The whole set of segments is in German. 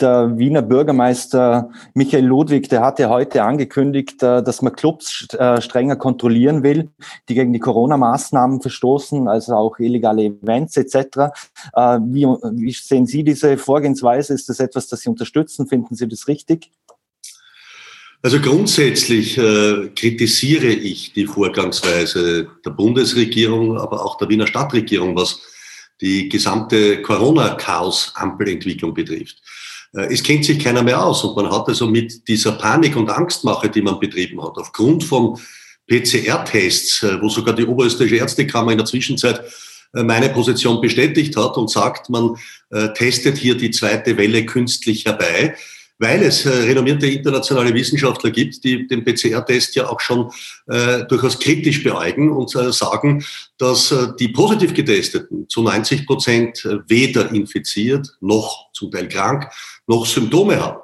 der Wiener Bürgermeister Michael Ludwig, der hat ja heute angekündigt, äh, dass man Clubs äh, strenger kontrollieren will, die gegen die Corona-Maßnahmen verstoßen, also auch illegale Events etc. Äh, wie, wie sehen Sie diese Vorgehensweise? Ist das etwas, das Sie unterstützen? Finden Sie das richtig? Also grundsätzlich äh, kritisiere ich die Vorgangsweise der Bundesregierung, aber auch der Wiener Stadtregierung, was die gesamte Corona-Chaos-Ampelentwicklung betrifft. Äh, es kennt sich keiner mehr aus und man hat also mit dieser Panik und Angstmache, die man betrieben hat, aufgrund von PCR-Tests, äh, wo sogar die Oberösterreichische Ärztekammer in der Zwischenzeit äh, meine Position bestätigt hat und sagt, man testet hier die zweite Welle künstlich herbei, weil es renommierte internationale Wissenschaftler gibt, die den PCR-Test ja auch schon durchaus kritisch beäugen und sagen, dass die positiv getesteten zu 90 Prozent weder infiziert noch zum Teil krank noch Symptome haben.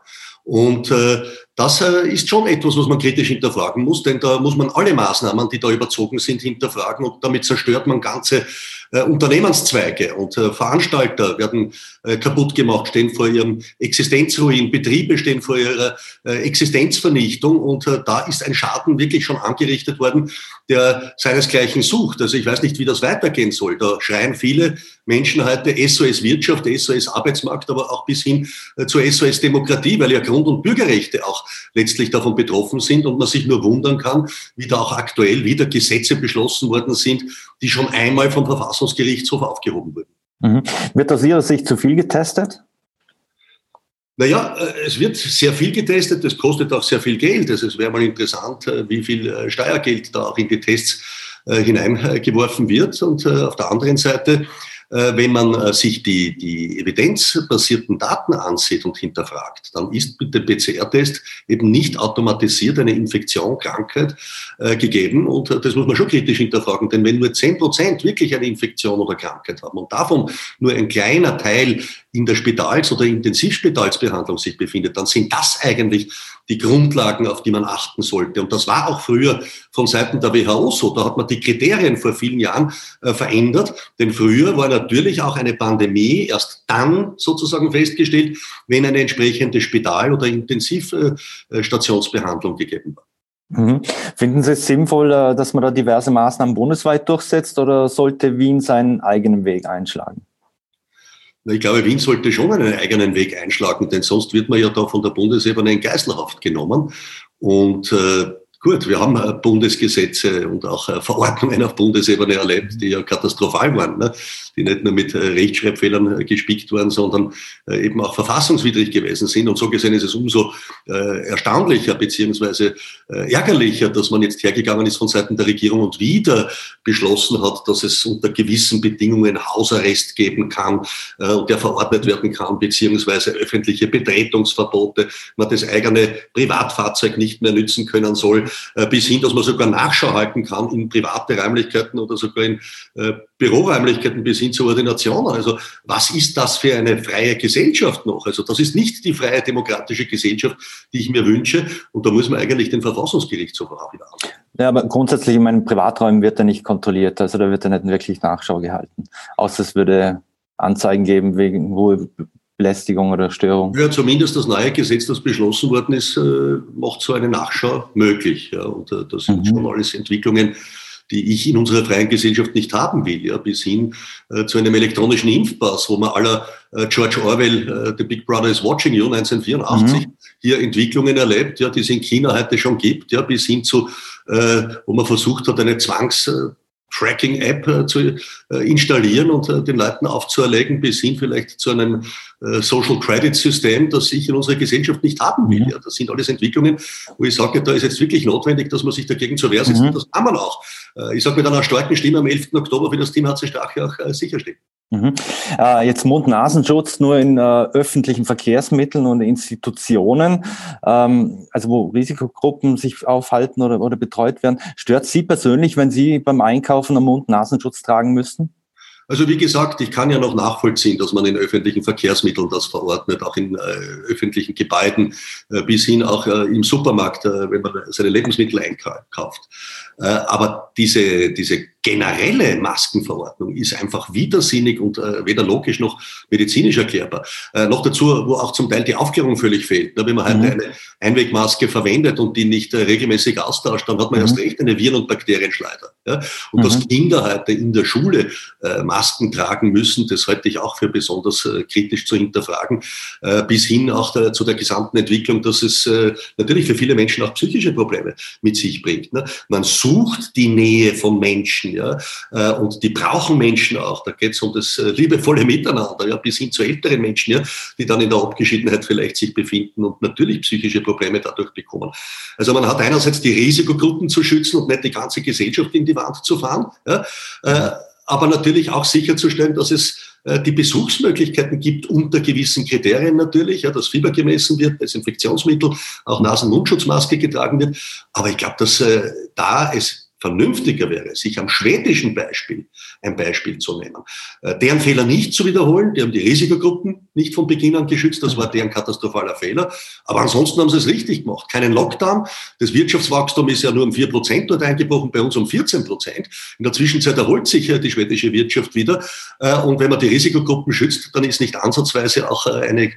Und äh, das äh, ist schon etwas, was man kritisch hinterfragen muss, denn da muss man alle Maßnahmen, die da überzogen sind, hinterfragen und damit zerstört man ganze äh, Unternehmenszweige und äh, Veranstalter werden äh, kaputt gemacht, stehen vor ihrem Existenzruin, Betriebe stehen vor ihrer äh, Existenzvernichtung und da ist ein Schaden wirklich schon angerichtet worden, der seinesgleichen sucht. Also ich weiß nicht, wie das weitergehen soll. Da schreien viele Menschen heute SOS Wirtschaft, SOS Arbeitsmarkt, aber auch bis hin zur SOS Demokratie, weil ja Grund- und Bürgerrechte auch letztlich davon betroffen sind und man sich nur wundern kann, wie da auch aktuell wieder Gesetze beschlossen worden sind, die schon einmal vom Verfassungsgerichtshof aufgehoben wurden. Mhm. Wird aus Ihrer Sicht zu viel getestet? Naja, äh, es wird sehr viel getestet, das kostet auch sehr viel Geld. Also es wäre mal interessant, äh, wie viel äh, Steuergeld da auch in die Tests hineingeworfen wird. Und auf der anderen Seite wenn man äh, sich die, die evidenzbasierten Daten ansieht und hinterfragt, dann ist mit dem PCR-Test eben nicht automatisiert eine Infektion, Krankheit äh, gegeben. Und äh, das muss man schon kritisch hinterfragen, denn wenn nur zehn Prozent wirklich eine Infektion oder Krankheit haben und davon nur ein kleiner Teil in der Spitals- oder Intensivspitalsbehandlung sich befindet, dann sind das eigentlich die Grundlagen, auf die man achten sollte. Und das war auch früher von Seiten der WHO so. Da hat man die Kriterien vor vielen Jahren äh, verändert, denn früher war natürlich auch eine Pandemie erst dann sozusagen festgestellt, wenn eine entsprechende Spital- oder Intensivstationsbehandlung gegeben war. Mhm. Finden Sie es sinnvoll, äh, dass man da diverse Maßnahmen bundesweit durchsetzt oder sollte Wien seinen eigenen Weg einschlagen? Ich glaube, Wien sollte schon einen eigenen Weg einschlagen, denn sonst wird man ja da von der Bundesebene in Geiselhaft genommen. Und äh, Gut, wir haben äh, Bundesgesetze und auch äh, Verordnungen auf Bundesebene erlebt, die ja katastrophal waren, ne? Die nicht nur mit äh, Rechtschreibfehlern gespickt waren, sondern eben auch verfassungswidrig gewesen sind. Und so gesehen ist es umso erstaunlicher beziehungsweise ärgerlicher, dass man jetzt hergegangen ist von Seiten der Regierung und wieder beschlossen hat, dass es unter gewissen Bedingungen Hausarrest geben kann und der verordnet werden kann, beziehungsweise öffentliche Betretungsverbote, man das eigene Privatfahrzeug nicht mehr nützen können soll. Äh, bis hin, dass man sogar Nachschau halten kann in private Räumlichkeiten oder sogar in äh, Büroräumlichkeiten bis hin zu Ordinationen. Also was ist das für eine freie Gesellschaft noch? Also das ist nicht die freie demokratische Gesellschaft, die ich mir wünsche. Und da muss man eigentlich den Verfassungsgerichtshof auch wieder anschauen. Ja, aber grundsätzlich in meinen Privaträumen wird er nicht kontrolliert. Also da wird er nicht wirklich Nachschau gehalten. Außer es würde Anzeigen geben wegen Belästigung oder Störung? Ja, zumindest das neue Gesetz, das beschlossen worden ist, äh, macht so eine Nachschau möglich. Ja, und äh, das sind mhm. schon alles Entwicklungen, die ich in unserer freien Gesellschaft nicht haben will, ja, bis hin äh, zu einem elektronischen Impfpass, wo man aller äh, George Orwell, äh, The Big Brother is Watching You, 1984, mhm. hier Entwicklungen erlebt, ja, die es in China heute schon gibt, ja, bis hin zu, äh, wo man versucht hat, eine Zwangs- Tracking-App äh, zu äh, installieren und äh, den Leuten aufzuerlegen, bis hin vielleicht zu einem Social Credit-System, das ich in unserer Gesellschaft nicht haben will. Mhm. Ja, das sind alles Entwicklungen, wo ich sage, da ist jetzt wirklich notwendig, dass man sich dagegen zur Wehr setzt. Mhm. Und das kann man auch. Ich sage mit einer starken Stimme am 11. Oktober für das Team HC Strache auch sicherstellen. Mhm. Äh, jetzt Mund-Nasenschutz nur in äh, öffentlichen Verkehrsmitteln und Institutionen, ähm, also wo Risikogruppen sich aufhalten oder, oder betreut werden. Stört Sie persönlich, wenn Sie beim Einkaufen einen Mund-Nasenschutz tragen müssen? Also wie gesagt, ich kann ja noch nachvollziehen, dass man in öffentlichen Verkehrsmitteln das verordnet, auch in äh, öffentlichen Gebäuden, äh, bis hin auch äh, im Supermarkt, äh, wenn man seine Lebensmittel einkauft. Äh, aber diese, diese generelle Maskenverordnung ist einfach widersinnig und äh, weder logisch noch medizinisch erklärbar. Äh, noch dazu, wo auch zum Teil die Aufklärung völlig fehlt. Na, wenn man halt mhm. eine Einwegmaske verwendet und die nicht äh, regelmäßig austauscht, dann hat man mhm. erst recht eine Viren- und Bakterienschleuder. Ja? Und mhm. dass Kinder heute in der Schule äh, Masken tragen müssen, das halte ich auch für besonders äh, kritisch zu hinterfragen, äh, bis hin auch der, zu der gesamten Entwicklung, dass es natürlich für viele Menschen auch psychische Probleme mit sich bringt. Ne? Man sucht die Nähe von Menschen, ja, äh, und die brauchen Menschen auch. Da geht es um das äh, liebevolle Miteinander, ja, bis hin zu älteren Menschen, ja, die dann in der Abgeschiedenheit vielleicht sich befinden und natürlich psychische Probleme dadurch bekommen. Also man hat einerseits die Risikogruppen zu schützen und nicht die ganze Gesellschaft in die Wand zu fahren, ja, äh, aber natürlich auch sicherzustellen, dass es die Besuchsmöglichkeiten gibt unter gewissen Kriterien natürlich, ja, dass Fieber gemessen wird, Desinfektionsmittel, auch Nasen-Mundschutzmaske getragen wird. Aber ich glaube, dass äh, da es vernünftiger wäre, sich am schwedischen Beispiel ein Beispiel zu nehmen. Äh, deren Fehler nicht zu wiederholen, die haben die Risikogruppen nicht von Beginn an geschützt, das war deren katastrophaler Fehler. Aber ansonsten haben sie es richtig gemacht. Keinen Lockdown, das Wirtschaftswachstum ist ja nur um vier Prozent dort eingebrochen, bei uns um 14 Prozent. In der Zwischenzeit erholt sich ja die schwedische Wirtschaft wieder. Äh, und wenn man die Risikogruppen schützt, dann ist nicht ansatzweise auch äh, eine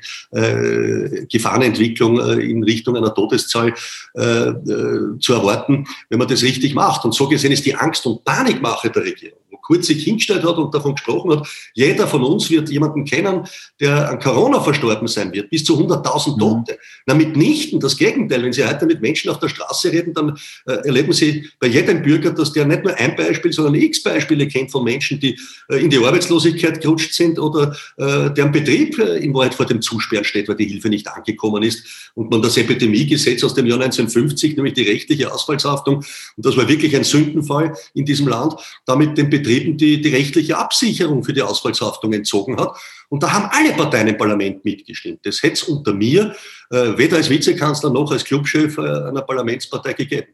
Gefahrenentwicklung in Richtung einer Todeszahl zu erwarten, wenn man das richtig macht. Und so gesehen ist die Angst- und Panikmache der Regierung kurz sich hingestellt hat und davon gesprochen hat, jeder von uns wird jemanden kennen, der an Corona verstorben sein wird, bis zu 100.000 mhm. Tote. Mhm. Na, mitnichten das Gegenteil. Wenn Sie heute mit Menschen auf der Straße reden, dann äh, erleben Sie bei jedem Bürger, dass der nicht nur ein Beispiel, sondern x Beispiele kennt von Menschen, die äh, in die Arbeitslosigkeit gerutscht sind oder äh, deren Betrieb äh, in Wahrheit vor dem Zusperren steht, weil die Hilfe nicht angekommen ist und man das Epidemiegesetz aus dem Jahr 1950, nämlich die rechtliche Ausfallshaftung, und das war wirklich ein Sündenfall in diesem Land, damit den Betrieb Betrieben die, die rechtliche Absicherung für die Ausfallshaftung entzogen hat. Und da haben alle Parteien im Parlament mitgestimmt. Das hätte es unter mir äh, weder als Vizekanzler noch als Clubchef äh, einer Parlamentspartei gegeben.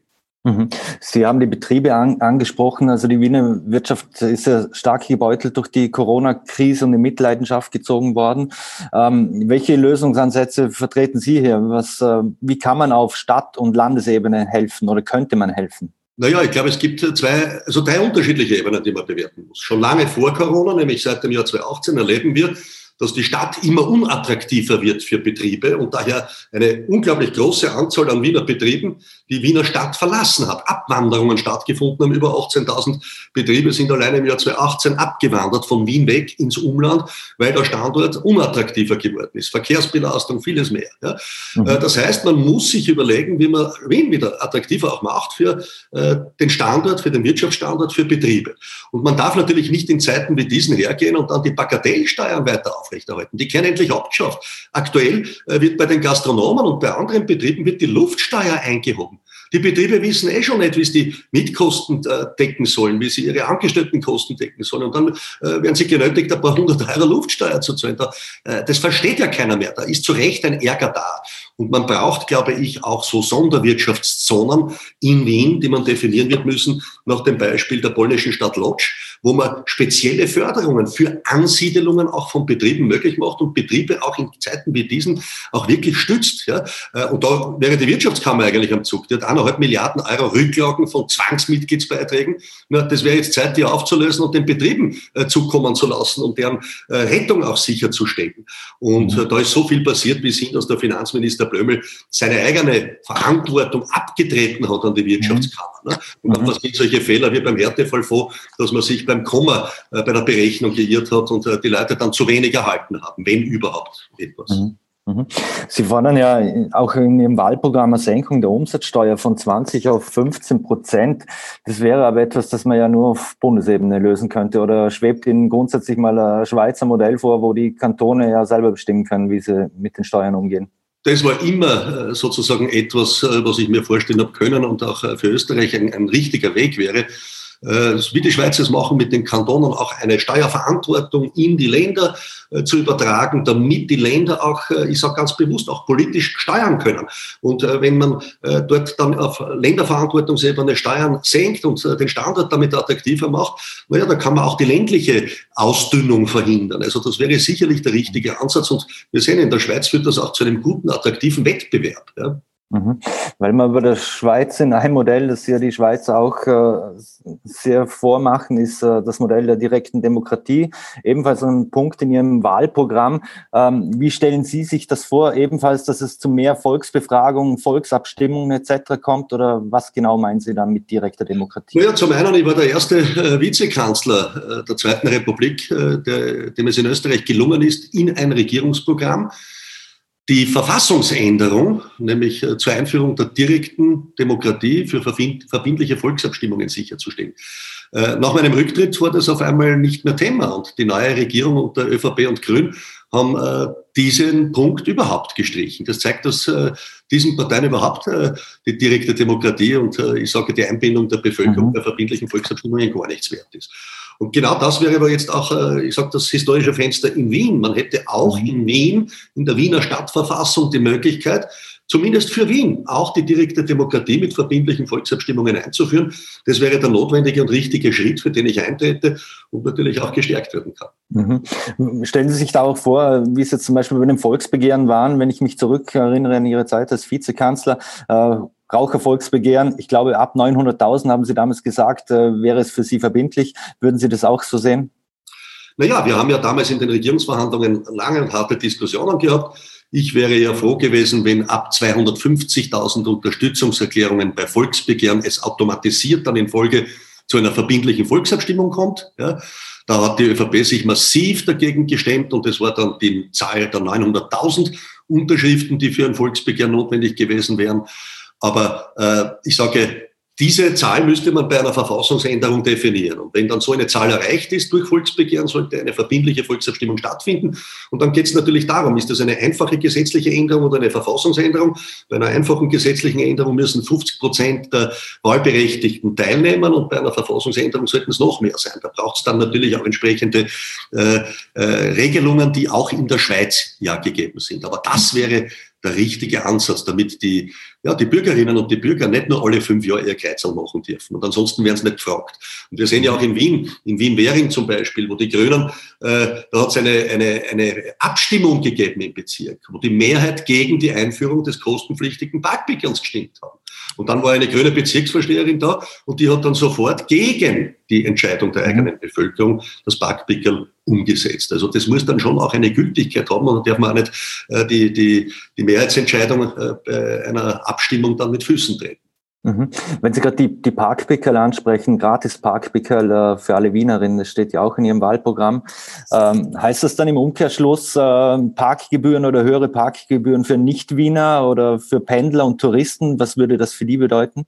Mhm. Sie haben die Betriebe an, angesprochen. Also die Wiener Wirtschaft ist ja stark gebeutelt durch die Corona-Krise und in Mitleidenschaft gezogen worden. Ähm, welche Lösungsansätze vertreten Sie hier? Was, äh, wie kann man auf Stadt- und Landesebene helfen oder könnte man helfen? Naja, ich glaube, es gibt zwei, also drei unterschiedliche Ebenen, die man bewerten muss. Schon lange vor Corona, nämlich seit dem Jahr 2018, erleben wir, dass die Stadt immer unattraktiver wird für Betriebe und daher eine unglaublich große Anzahl an Wiener Betrieben die Wiener Stadt verlassen hat. Abwanderungen stattgefunden haben. Über 18.000 Betriebe sind alleine im Jahr 2018 abgewandert von Wien weg ins Umland, weil der Standort unattraktiver geworden ist. Verkehrsbelastung, vieles mehr. Ja. Mhm. Äh, das heißt, man muss sich überlegen, wie man Wien wieder attraktiver auch macht für äh, den Standort, für den Wirtschaftsstandort, für Betriebe. Und man darf natürlich nicht in Zeiten wie diesen hergehen und dann die Bagatellsteuern weiter aufrechterhalten. Die können endlich abgeschafft. Aktuell äh, wird bei den Gastronomen und bei anderen Betrieben wird die Luftsteuer eingehoben. Die Betriebe wissen eh schon nicht, wie sie die Mitkosten äh, decken sollen, wie sie ihre Angestelltenkosten decken sollen. Und dann äh, werden sie genötigt, ein paar hundert Euro Luftsteuer zu zahlen. Das versteht ja keiner mehr. Da ist zu Recht ein Ärger da. Und man braucht, glaube ich, auch so Sonderwirtschaftszonen in Wien, die man definieren wird müssen, nach dem Beispiel der polnischen Stadt Lodz, wo man spezielle Förderungen für Ansiedelungen auch von Betrieben möglich macht und Betriebe auch in Zeiten wie diesen auch wirklich stützt. Ja. Und da wäre die Wirtschaftskammer eigentlich am Zug. Die hat eineinhalb Milliarden Euro Rücklagen von Zwangsmitgliedsbeiträgen. Das wäre jetzt Zeit, die aufzulösen und den Betrieben äh, zukommen zu lassen, um deren äh, Rettung auch sicherzustellen. Und mhm. da ist so viel passiert bis hin, dass der Finanzminister Blömel seine eigene Verantwortung abgetreten hat an die Wirtschaftskammer. Ne? Und mhm. passieren solche Fehler wie beim Härtefall vor, dass man sich beim Komma äh, bei der Berechnung geirrt hat und die Leute dann zu wenig erhalten haben, wenn überhaupt etwas. Mhm. Mhm. Sie fordern ja auch in Ihrem Wahlprogramm eine Senkung der Umsatzsteuer von 20 auf 15 Prozent. Das wäre aber etwas, das man ja nur auf Bundesebene lösen könnte. Oder schwebt Ihnen grundsätzlich mal ein Schweizer Modell vor, wo die Kantone ja selber bestimmen können, wie sie mit den Steuern umgehen? Das war immer äh, sozusagen etwas, äh, was ich mir vorstellen habe können und auch äh, für Österreich ein, ein richtiger Weg wäre äh, wie die Schweizer es machen, mit den Kantonen auch eine Steuerverantwortung in die Länder äh, zu übertragen, damit die Länder auch, äh, ich sage ganz bewusst, auch politisch steuern können. Und wenn man dort dann auf Länderverantwortungsebene Steuern senkt und den Standort damit attraktiver macht, naja, dann kann man auch die ländliche Ausdünnung verhindern. Also das wäre sicherlich der richtige Ansatz. Und wir sehen, in der Schweiz führt das auch zu einem guten, attraktiven Wettbewerb. Ja. Mhm. Weil man über der Schweiz in ein Modell, das ja die Schweiz auch äh, sehr vormachen, ist äh, das Modell der direkten Demokratie. Ebenfalls ein Punkt in Ihrem Wahlprogramm. Ähm, wie stellen Sie sich das vor? Ebenfalls, dass es zu mehr Volksbefragungen, Volksabstimmungen etc. kommt? Oder was genau meinen Sie dann mit direkter Demokratie? Naja, zum einen, ich war der erste äh, Vizekanzler der Zweiten Republik, dem es in Österreich gelungen ist, in ein Regierungsprogramm die Verfassungsänderung, nämlich äh, zur Einführung der direkten Demokratie für verbindliche Volksabstimmungen sicherzustellen. Äh, nach meinem Rücktritt war das auf einmal nicht mehr Thema und die neue Regierung unter ÖVP und Grün haben äh, diesen Punkt überhaupt gestrichen. Das zeigt, dass diesen Parteien überhaupt die direkte Demokratie und ich sage die Einbindung der Bevölkerung mhm. bei verbindlichen Volksabstimmungen gar nichts wert ist. Und genau das wäre aber jetzt auch, äh, ich sage das historische Fenster in Wien. Man hätte auch mhm. in Wien, in der Wiener Stadtverfassung die Möglichkeit, zumindest für Wien, auch die direkte Demokratie mit verbindlichen Volksabstimmungen einzuführen. Das wäre der notwendige und richtige Schritt, für den ich eintrete und natürlich auch gestärkt werden kann. Mhm. Stellen Sie sich da auch vor, wie es jetzt zum Beispiel bei dem Volksbegehren waren, wenn ich mich zurückerinnere an Ihre Zeit als Vizekanzler, äh, Rauchervolksbegehren. Ich glaube, ab 900.000 haben Sie damals gesagt, äh, wäre es für Sie verbindlich. Würden Sie das auch so sehen? Naja, wir haben ja damals in den Regierungsverhandlungen lange und harte Diskussionen gehabt. Ich wäre ja froh gewesen, wenn ab 250.000 Unterstützungserklärungen bei Volksbegehren es automatisiert dann in Folge zu einer verbindlichen Volksabstimmung kommt. Ja, da hat die ÖVP sich massiv dagegen gestemmt und es war dann die Zahl der 900.000 Unterschriften, die für ein Volksbegehren notwendig gewesen wären. Aber äh, ich sage, diese Zahl müsste man bei einer Verfassungsänderung definieren. Und wenn dann so eine Zahl erreicht ist durch Volksbegehren, sollte eine verbindliche Volksabstimmung stattfinden. Und dann geht es natürlich darum, ist das eine einfache gesetzliche Änderung oder eine Verfassungsänderung? Bei einer einfachen gesetzlichen Änderung müssen 50 Prozent der Wahlberechtigten teilnehmen und bei einer Verfassungsänderung sollten es noch mehr sein. Da braucht es dann natürlich auch entsprechende äh, äh, Regelungen, die auch in der Schweiz ja gegeben sind. Aber das wäre der richtige Ansatz, damit die, ja, die Bürgerinnen und die Bürger nicht nur alle fünf Jahre ihr Kreuzel machen dürfen. Und ansonsten werden sie nicht gefragt. Und wir sehen ja auch in Wien, in Wien-Währing zum Beispiel, wo die Grünen, äh, da hat es eine, eine, eine Abstimmung gegeben im Bezirk, wo die Mehrheit gegen die Einführung des kostenpflichtigen Parkbeckens gestimmt haben. Und dann war eine grüne Bezirksvorsteherin da und die hat dann sofort gegen die Entscheidung der mhm. eigenen Bevölkerung das Parkpickel umgesetzt. Also das muss dann schon auch eine Gültigkeit haben und da darf man auch nicht äh, die, die, die Mehrheitsentscheidung äh, bei einer Abstimmung dann mit Füßen treten. Mhm. Wenn Sie gerade die, die Parkpickel ansprechen, gratis Parkpickel äh, für alle Wienerinnen, das steht ja auch in Ihrem Wahlprogramm. Ähm, heißt das dann im Umkehrschluss äh, Parkgebühren oder höhere Parkgebühren für Nicht-Wiener oder für Pendler und Touristen? Was würde das für die bedeuten?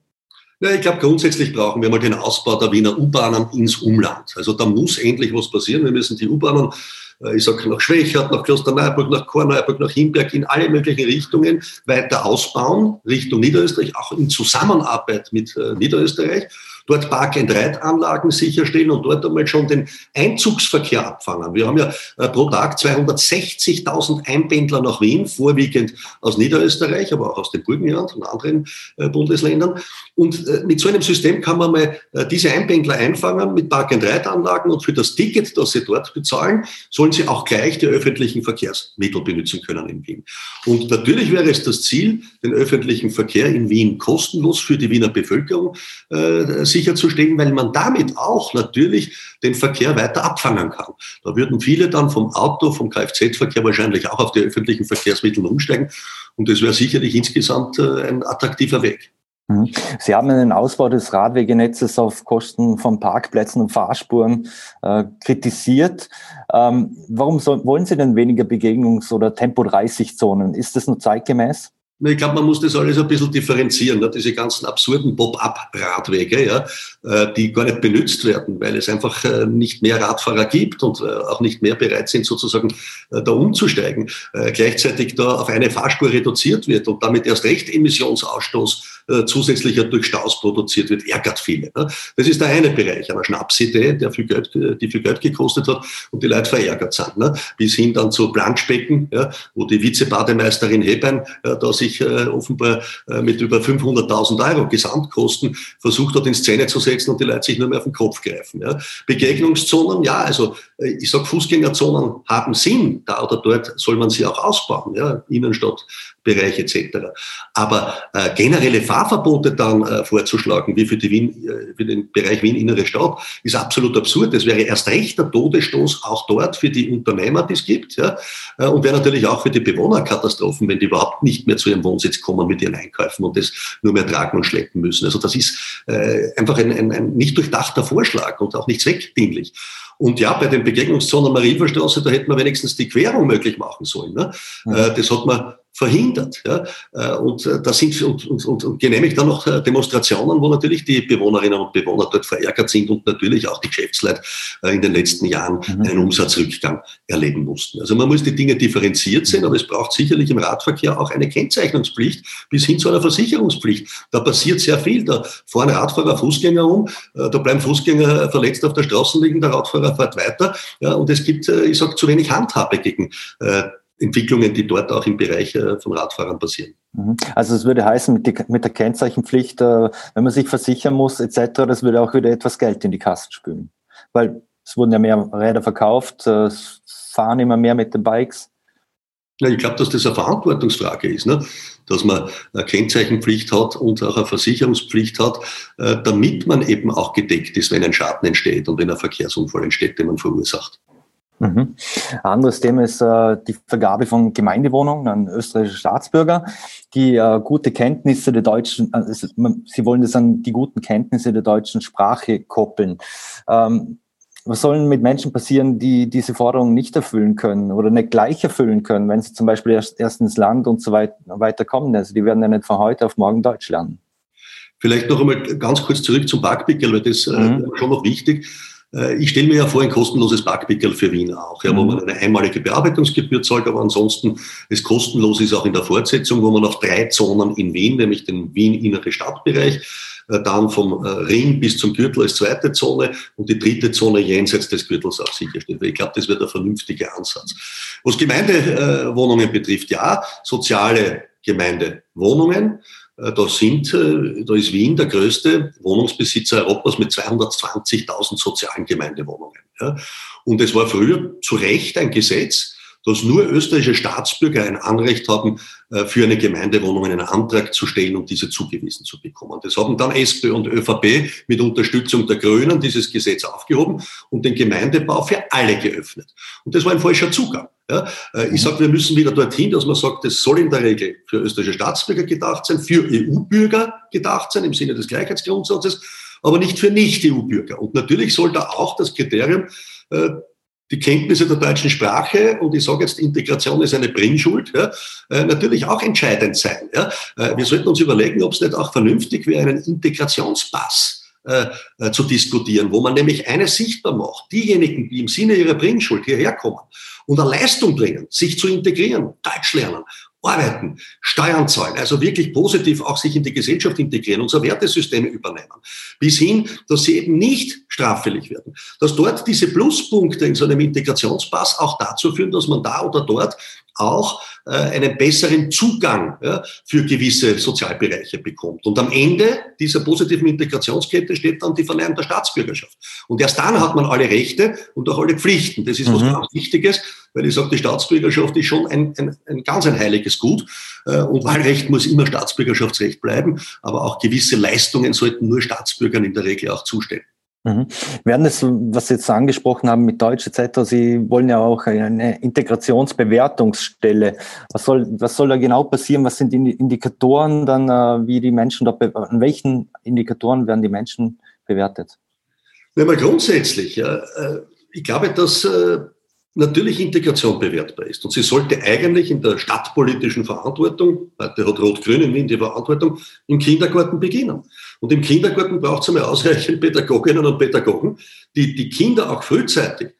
Ja, ich glaube, grundsätzlich brauchen wir mal den Ausbau der Wiener U-Bahnen ins Umland. Also da muss endlich was passieren. Wir müssen die U-Bahnen äh, ich sage nach Schwächert, nach Klosterneuburg, nach Korneuburg, nach Himberg, in alle möglichen Richtungen weiter ausbauen, Richtung Niederösterreich, auch in Zusammenarbeit mit äh, Niederösterreich dort Park-and-Ride-Anlagen sicherstellen und dort einmal schon den Einzugsverkehr abfangen. Wir haben ja äh, pro Tag 260.000 Einpendler nach Wien, vorwiegend aus Niederösterreich, aber auch aus dem Burgenland und anderen äh, Bundesländern. Und äh, mit so einem System kann man mal diese Einpendler einfangen mit Park-and-Ride-Anlagen und für das Ticket, das sie dort bezahlen, sollen sie auch gleich die öffentlichen Verkehrsmittel benutzen können in Wien. Und natürlich wäre es das Ziel, den öffentlichen Verkehr in Wien kostenlos für die Wiener Bevölkerung äh, sicherzustellen, weil man damit auch natürlich den Verkehr weiter abfangen kann. Da würden viele dann vom Auto, vom Kfz-Verkehr wahrscheinlich auch auf die öffentlichen Verkehrsmittel umsteigen. Und das wäre sicherlich insgesamt äh, ein attraktiver Weg. Mhm. Sie haben den Ausbau des Radwegenetzes auf Kosten von Parkplätzen und Fahrspuren äh, kritisiert. Ähm, warum soll, wollen Sie denn weniger Begegnungs- oder Tempo-30-Zonen? Ist das nur zeitgemäß? Ich glaube, man muss das alles ein bisschen differenzieren. Ne? Diese ganzen absurden Pop-up-Radwege, ja, äh, die gar nicht benutzt werden, weil es einfach äh, nicht mehr Radfahrer gibt und äh, auch nicht mehr bereit sind, sozusagen da umzusteigen. Gleichzeitig da auf eine Fahrspur reduziert wird und damit erst recht Emissionsausstoß zusätzlicher durch Staus produziert wird, ärgert viele. Ne? Das ist der eine Bereich einer Schnapsidee, der viel Geld, die viel Geld gekostet hat und die Leute verärgert sind. Ne? Bis hin dann zu Planschbecken, ja, wo die Vizebademeisterin Hebein da sich offenbar mit über 500.000 Euro Gesamtkosten versucht hat, in Szene zu setzen und die Leute sich nur mehr auf den Kopf greifen. Ja. Begegnungszonen, ja, also äh, ich sage, Fußgängerzonen haben Sinn, da oder dort soll man sie auch ausbauen. Ja. Innenstadt Bereich etc. Aber äh, generelle Fahrverbote dann äh, vorzuschlagen, wie für, die Wien, äh, für den Bereich Wien innere Stadt, ist absolut absurd. Das wäre erst recht der Todesstoß auch dort für die Unternehmer, die es gibt, ja, äh, und wäre natürlich auch für die Bewohner Katastrophen, wenn die überhaupt nicht mehr zu ihrem Wohnsitz kommen mit ihren Einkäufen und das nur mehr tragen und schleppen müssen. Also das ist äh, einfach ein, ein, ein nicht durchdachter Vorschlag und auch nicht zweckdienlich. Und ja, bei den Begegnungszonen Marienverstraße, da hätte man wenigstens die Querung möglich machen sollen. Ne? Mhm. Das hat man verhindert. Ja? Äh, und äh, da sind und, und, und, und genehmigt dann noch äh, Demonstrationen, wo natürlich die Bewohnerinnen und Bewohner dort verärgert sind und natürlich auch die Geschäftsleute in den letzten Jahren mhm. einen Umsatzrückgang erleben mussten. Also man muss die Dinge differenziert sehen, aber es braucht sicherlich im Radverkehr auch eine Kennzeichnungspflicht bis hin zu einer Versicherungspflicht. Da passiert sehr viel. Da fahren Radfahrer Fußgänger um, da bleiben Fußgänger verletzt auf der Straße liegen, der Radfahrer fährt weiter. Ja, und es gibt, ich sage, zu wenig Handhabe gegen Entwicklungen, die dort auch im Bereich äh, von Radfahrern passieren. Mhm. Also es würde heißen, mit, der Kennzeichenpflicht, äh, wenn man sich versichern muss etc., das würde auch wieder etwas Geld in die Kassen spülen. Weil es wurden ja mehr Räder verkauft, äh, es fahren immer mehr mit den Bikes. Ja, ich glaube, dass das eine Verantwortungsfrage ist, ne? dass man eine Kennzeichenpflicht hat und auch eine Versicherungspflicht hat, damit man eben auch gedeckt ist, wenn ein Schaden entsteht und wenn ein Verkehrsunfall entsteht, den man verursacht. Mhm. Ein anderes Thema ist äh, die Vergabe von Gemeindewohnungen an österreichische Staatsbürger, die äh, gute Kenntnisse der deutschen, also sie wollen das an die guten Kenntnisse der deutschen Sprache koppeln. Ähm, was soll mit Menschen passieren, die diese Forderungen nicht erfüllen können oder nicht gleich erfüllen können, wenn sie zum Beispiel erst, erst ins Land und so weiter, weiter kommen? Also die werden ja nicht von heute auf morgen Deutsch lernen. Vielleicht noch einmal ganz kurz zurück zum Parkpickel, weil das äh, mhm. äh, schon noch wichtig. Äh, ich stelle mir ja vor, ein kostenloses Backpickel für Wien auch, ja, wo mhm. man eine einmalige Bearbeitungsgebühr zahlt, aber ansonsten es kostenlos ist auch in der Fortsetzung, wo man auf drei Zonen in Wien, nämlich den Wien-Innere Stadtbereich, äh, dann vom äh, Ring bis zum Gürtel als zweite Zone und die dritte Zone jenseits des Gürtels auch sicherstellt. Ich glaube, das wird ein vernünftiger Ansatz. Was Gemeindewohnungen betrifft, ja, soziale Gemeindewohnungen. Äh, da sind, äh, da ist Wien der größte Wohnungsbesitzer Europas mit 220.000 sozialen Gemeindewohnungen. Und es war früher zu Recht ein Gesetz, dass nur österreichische Staatsbürger ein Anrecht haben, äh, für eine Gemeindewohnung einen Antrag zu stellen und diese zugewiesen zu bekommen. Das haben dann SPÖ und ÖVP mit Unterstützung der Grünen dieses Gesetz aufgehoben und den Gemeindebau für alle geöffnet. Und das war ein falscher Zugang. Ja, äh, ich sage, wir müssen wieder dorthin, dass man sagt, das soll in der Regel für österreichische Staatsbürger gedacht sein, für EU-Bürger gedacht sein, im Sinne des Gleichheitsgrundsatzes, aber nicht für Nicht-EU-Bürger. Und natürlich soll da auch das Kriterium äh, die Kenntnisse der deutschen Sprache, und ich sage jetzt, Integration ist eine Bringschuld, ja, äh, natürlich auch entscheidend sein. Ja. Äh, wir sollten uns überlegen, ob es nicht auch vernünftig wäre, einen Integrationspass äh, äh, zu diskutieren, wo man nämlich eines sichtbar macht. Diejenigen, die im Sinne ihrer Bringschuld hierher kommen und eine Leistung bringen, sich zu integrieren, Deutsch lernen, arbeiten, Steuern zahlen, also wirklich positiv auch sich in die Gesellschaft integrieren, unser Wertesysteme übernehmen, bis hin, dass sie eben nicht straffällig werden. Dass dort diese Pluspunkte in so einem Integrationspass auch dazu führen, dass man da oder dort auch äh, einen besseren Zugang ja, für gewisse Sozialbereiche bekommt. Und am Ende dieser positiven Integrationskette steht dann die Verleihung der Staatsbürgerschaft. Und erst dann hat man alle Rechte und auch alle Pflichten. Das ist mhm. was ganz Wichtiges, weil ich sage, die Staatsbürgerschaft ist schon ein, ein, ein ganz ein heiliges Gut. Äh, und Wahlrecht muss immer Staatsbürgerschaftsrecht bleiben, aber auch gewisse Leistungen sollten nur Staatsbürgern in der Regel auch zustehen. Mhm. Werden das, was Sie jetzt angesprochen haben mit Deutsch etc., Sie wollen ja auch eine Integrationsbewertungsstelle. Was soll, was soll da genau passieren? Was sind die Indikatoren dann, äh, wie die Menschen dort, an welchen Indikatoren werden die Menschen bewertet? Ja, mal grundsätzlich, ja, äh, ich glaube, dass äh, natürlich Integration bewertbar ist. Und sie sollte eigentlich in der stadtpolitischen Verantwortung, heute hat Rot-Grün in Wien die Verantwortung, im Kindergarten beginnen. Und im Kindergarten braucht es einmal ausreichend Pädagoginnen und Pädagogen, die die Kinder auch frühzeitig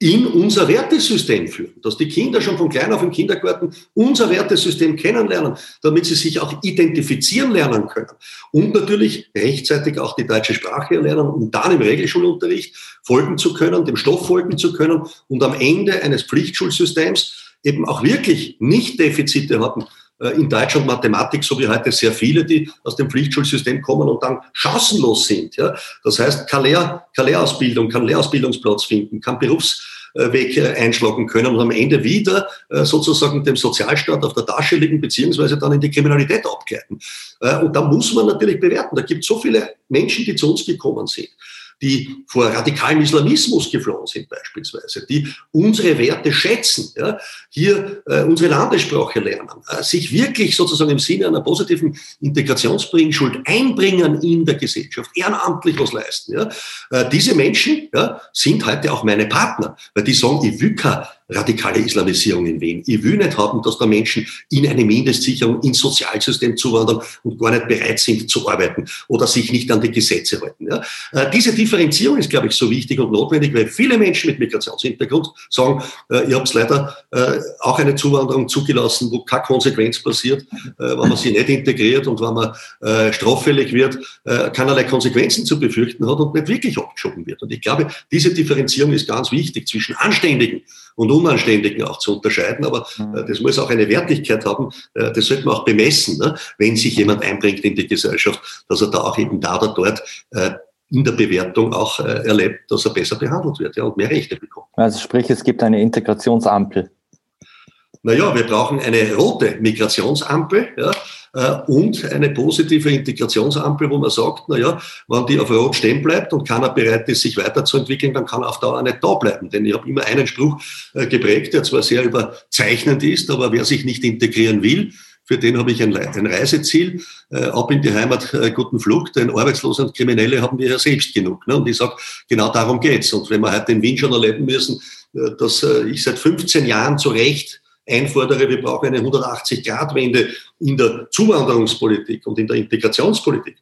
in unser Wertesystem führen, dass die Kinder schon von klein auf im Kindergarten unser Wertesystem kennenlernen, damit sie sich auch identifizieren lernen können. Und natürlich rechtzeitig auch die deutsche Sprache lernen, um dann im Regelschulunterricht folgen zu können, dem Stoff folgen zu können und am Ende eines Pflichtschulsystems eben auch wirklich nicht Defizite haben, äh, in Deutsch und Mathematik, so wie heute sehr viele, die aus dem Pflichtschulsystem kommen und dann chancenlos sind. Ja? Das heißt, keine, Lehr keine Lehrausbildung, keinen Lehrausbildungsplatz finden, keinen Berufs Weg einschlagen können und am Ende wieder sozusagen dem Sozialstaat auf der Tasche liegen, beziehungsweise dann in die Kriminalität abgleiten. Und da muss man natürlich bewerten. Da gibt es so viele Menschen, die zu uns gekommen sind die vor radikalem Islamismus geflohen sind beispielsweise, die unsere Werte schätzen, ja, hier äh, unsere Landessprache lernen, äh, sich wirklich sozusagen im Sinne einer positiven Integrationsbringschuld einbringen in der Gesellschaft, ehrenamtlich was leisten. Ja. Äh, diese Menschen ja, sind heute auch meine Partner, weil die sagen, ich will keine radikale Islamisierung in Wien. Ich will nicht haben, dass da Menschen in eine Mindestsicherung ins Sozialsystem zuwandern und gar nicht bereit sind zu arbeiten oder sich nicht an die Gesetze halten. Ja. Äh, diese Differenzierung ist, glaube ich, so wichtig und notwendig, weil viele Menschen mit Migrationshintergrund sagen, äh, ihr habt leider äh, auch eine Zuwanderung zugelassen, wo keine Konsequenz passiert, wenn man sie nicht integriert und wenn man straffällig wird, keinerlei Konsequenzen zu befürchten hat und nicht wirklich abgeschoben wird. Und ich glaube, diese Differenzierung ist ganz wichtig zwischen Anständigen und Unanständigen auch zu unterscheiden. Aber mhm. äh, das muss auch eine Wertigkeit haben. Äh, das sollte man auch bemessen, ne? wenn sich jemand einbringt in die Gesellschaft, dass er da auch eben da oder dort äh, in der Bewertung auch erlebt, dass er besser behandelt wird ja, und mehr Rechte bekommt. Also sprich, es gibt eine Integrationsampel. Naja, wir brauchen eine rote Migrationsampel. Ja, äh, und eine positive Integrationsampel, wo man sagt, na ja, wenn die auf Rot stehen bleibt und keiner bereit ist, sich weiterzuentwickeln, dann kann er auf Dauer nicht da bleiben. Denn ich habe immer einen Spruch äh, geprägt, der zwar sehr überzeichnend ist, aber wer sich nicht integrieren will, für den habe ich ein, Reiseziel, äh, ab in die Heimat, äh, guten Flug, denn Arbeitslose und Kriminelle haben wir ja selbst genug. Ne? Und ich sage, genau darum geht's. Und wenn wir heute in Wien schon erleben müssen, äh, dass äh, ich seit 15 Jahren zu Recht einfordere, wir brauchen eine 180-Grad-Wende in der Zuwanderungspolitik und in der Integrationspolitik.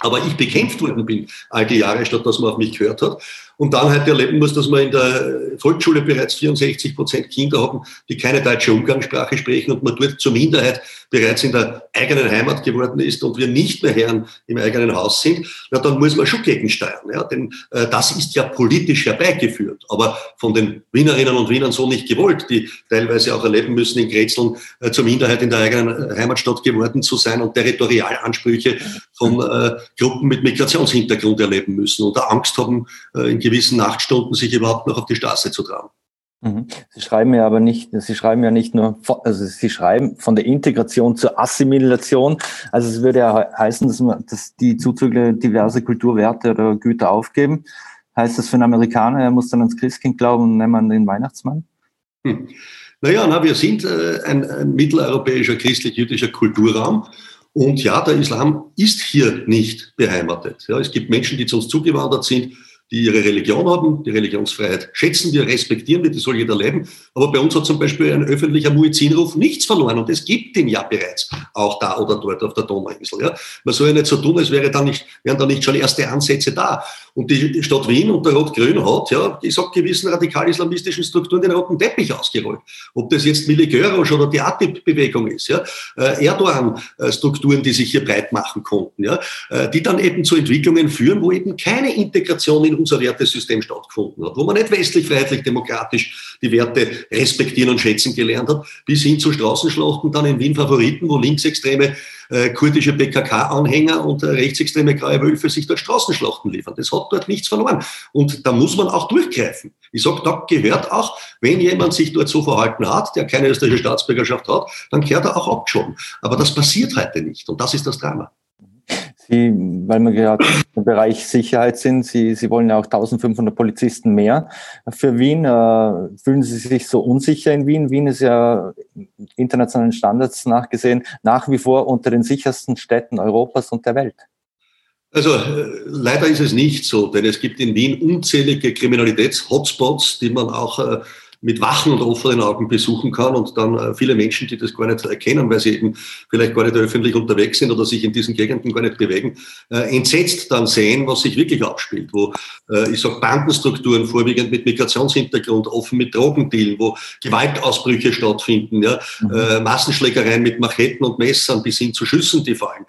Aber ich bekämpft worden bin all die Jahre, statt dass man auf mich gehört hat und dann halt erleben muss, dass wir in der Volksschule bereits 64 Prozent Kinder haben, die keine deutsche Umgangssprache sprechen und man dort zur Minderheit bereits in der eigenen Heimat geworden ist und wir nicht mehr Herren im eigenen Haus sind, na, dann muss man schon gegensteuern. Ja? Denn äh, das ist ja politisch herbeigeführt, aber von den Wienerinnen und Wienern so nicht gewollt, die teilweise auch erleben müssen, in Grätzeln äh, zur Minderheit in der eigenen äh, Heimatstadt geworden zu sein und Territorialansprüche von äh, Gruppen mit Migrationshintergrund erleben müssen oder Angst haben, äh, in gewissen Nachtstunden sich überhaupt noch auf die Straße zu trauen. Mhm. Sie schreiben ja aber nicht, Sie schreiben ja nicht nur, also Sie schreiben von der Integration zur Assimilation. Also es würde ja heißen, dass, man, dass die Zuzüge diverse Kulturwerte oder Güter aufgeben. Heißt das für einen Amerikaner, er muss dann ans Christkind glauben und nennt man den Weihnachtsmann? Hm. Naja, na, wir sind äh, ein, ein mitteleuropäischer christlich-jüdischer Kulturraum. Und ja, der Islam ist hier nicht beheimatet. Ja, es gibt Menschen, die zu uns zugewandert sind, die ihre Religion haben. Die Religionsfreiheit schätzen wir, respektieren wir, die soll jeder leben. Aber bei uns hat zum Beispiel ein öffentlicher Muezzinruf nichts verloren und es gibt ihn ja bereits, auch da oder dort auf der Donauinsel. Ja. Man soll ja nicht so tun, als wäre da nicht, wären da nicht schon erste Ansätze da. Und die Stadt Wien unter Rot-Grün hat, ja, ich sag gewissen radikal-islamistischen Strukturen den roten Teppich ausgerollt. Ob das jetzt Mili Görosch oder die ATIP-Bewegung ist, ja, äh, Erdogan-Strukturen, die sich hier breit machen konnten, ja, äh, die dann eben zu Entwicklungen führen, wo eben keine Integration in unser Wertesystem stattgefunden hat, wo man nicht westlich, freiheitlich, demokratisch die Werte respektieren und schätzen gelernt hat, bis hin zu Straßenschlachten dann in Wien Favoriten, wo Linksextreme äh, kurdische PKK-Anhänger und äh, rechtsextreme graue Wölfe sich dort Straßenschlachten liefern. Das hat dort nichts verloren. Und da muss man auch durchgreifen. Ich sage, da gehört auch, wenn jemand sich dort so verhalten hat, der keine österreichische Staatsbürgerschaft hat, dann gehört er auch abgeschoben. Aber das passiert heute nicht. Und das ist das Drama. Sie, weil wir gerade im Bereich Sicherheit sind, Sie, Sie wollen ja auch 1500 Polizisten mehr für Wien. Äh, fühlen Sie sich so unsicher in Wien? Wien ist ja internationalen Standards nachgesehen nach wie vor unter den sichersten Städten Europas und der Welt. Also äh, leider ist es nicht so, denn es gibt in Wien unzählige Kriminalitäts-Hotspots, die man auch äh, mit wachen und offenen Augen besuchen kann und dann äh, viele Menschen, die das gar nicht erkennen, weil sie eben vielleicht gar nicht öffentlich unterwegs sind oder sich in diesen Gegenden gar nicht bewegen, äh, entsetzt dann sehen, was sich wirklich abspielt, wo äh, ich sage Bandenstrukturen vorwiegend mit Migrationshintergrund, offen mit Drogendealen, wo Gewaltausbrüche stattfinden, ja, mhm. Massenschlägereien mit Macheten und Messern bis hin zu Schüssen, die fallen,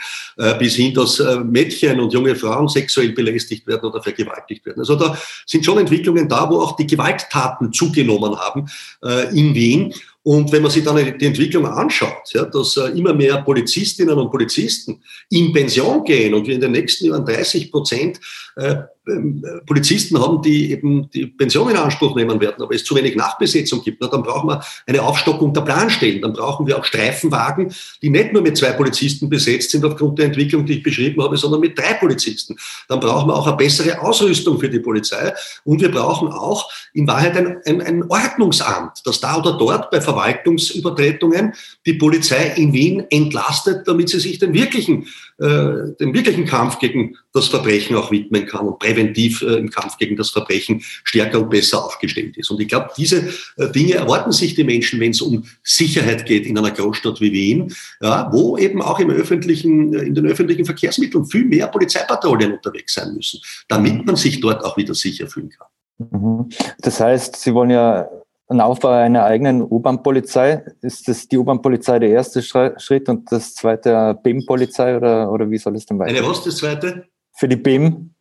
bis hin, dass Mädchen und junge Frauen sexuell belästigt werden oder vergewaltigt werden. Also da sind schon Entwicklungen da, wo auch die Gewalttaten zugenommen haben haben äh, in Wien. Und wenn man sich dann die Entwicklung anschaut, ja, dass äh, immer mehr Polizistinnen und Polizisten in Pension gehen und wir in den nächsten Jahren 30 Prozent äh, ähm, Polizisten haben, die eben die Pension in Anspruch nehmen werden, aber es zu wenig Nachbesetzung gibt, na, dann brauchen wir eine Aufstockung der Planstellen. Dann brauchen wir auch Streifenwagen, die nicht nur mit zwei Polizisten besetzt sind aufgrund der Entwicklung, die ich beschrieben habe, sondern mit drei Polizisten. Dann brauchen wir auch eine bessere Ausrüstung für die Polizei und wir brauchen auch in Wahrheit ein, ein, ein Ordnungsamt, das da oder dort bei Verwaltungsübertretungen die Polizei in Wien entlastet, damit sie sich den wirklichen, äh, den wirklichen Kampf gegen das Verbrechen auch widmen kann und präventiv äh, im Kampf gegen das Verbrechen stärker und besser aufgestellt ist. Und ich glaube, diese äh, Dinge erwarten sich die Menschen, wenn es um Sicherheit geht in einer Großstadt wie Wien, ja, wo eben auch im öffentlichen, äh, in den öffentlichen Verkehrsmitteln viel mehr Polizeipatrouillen unterwegs sein müssen, damit man sich dort auch wieder sicher fühlen kann. Mhm. Das heißt, Sie wollen ja einen Aufbau einer eigenen U-Bahn-Polizei. Ist das die U-Bahn-Polizei der erste Schritt und das zweite BIM-Polizei oder, oder wie soll es denn weitergehen? Eine was, das zweite? Für die BIM?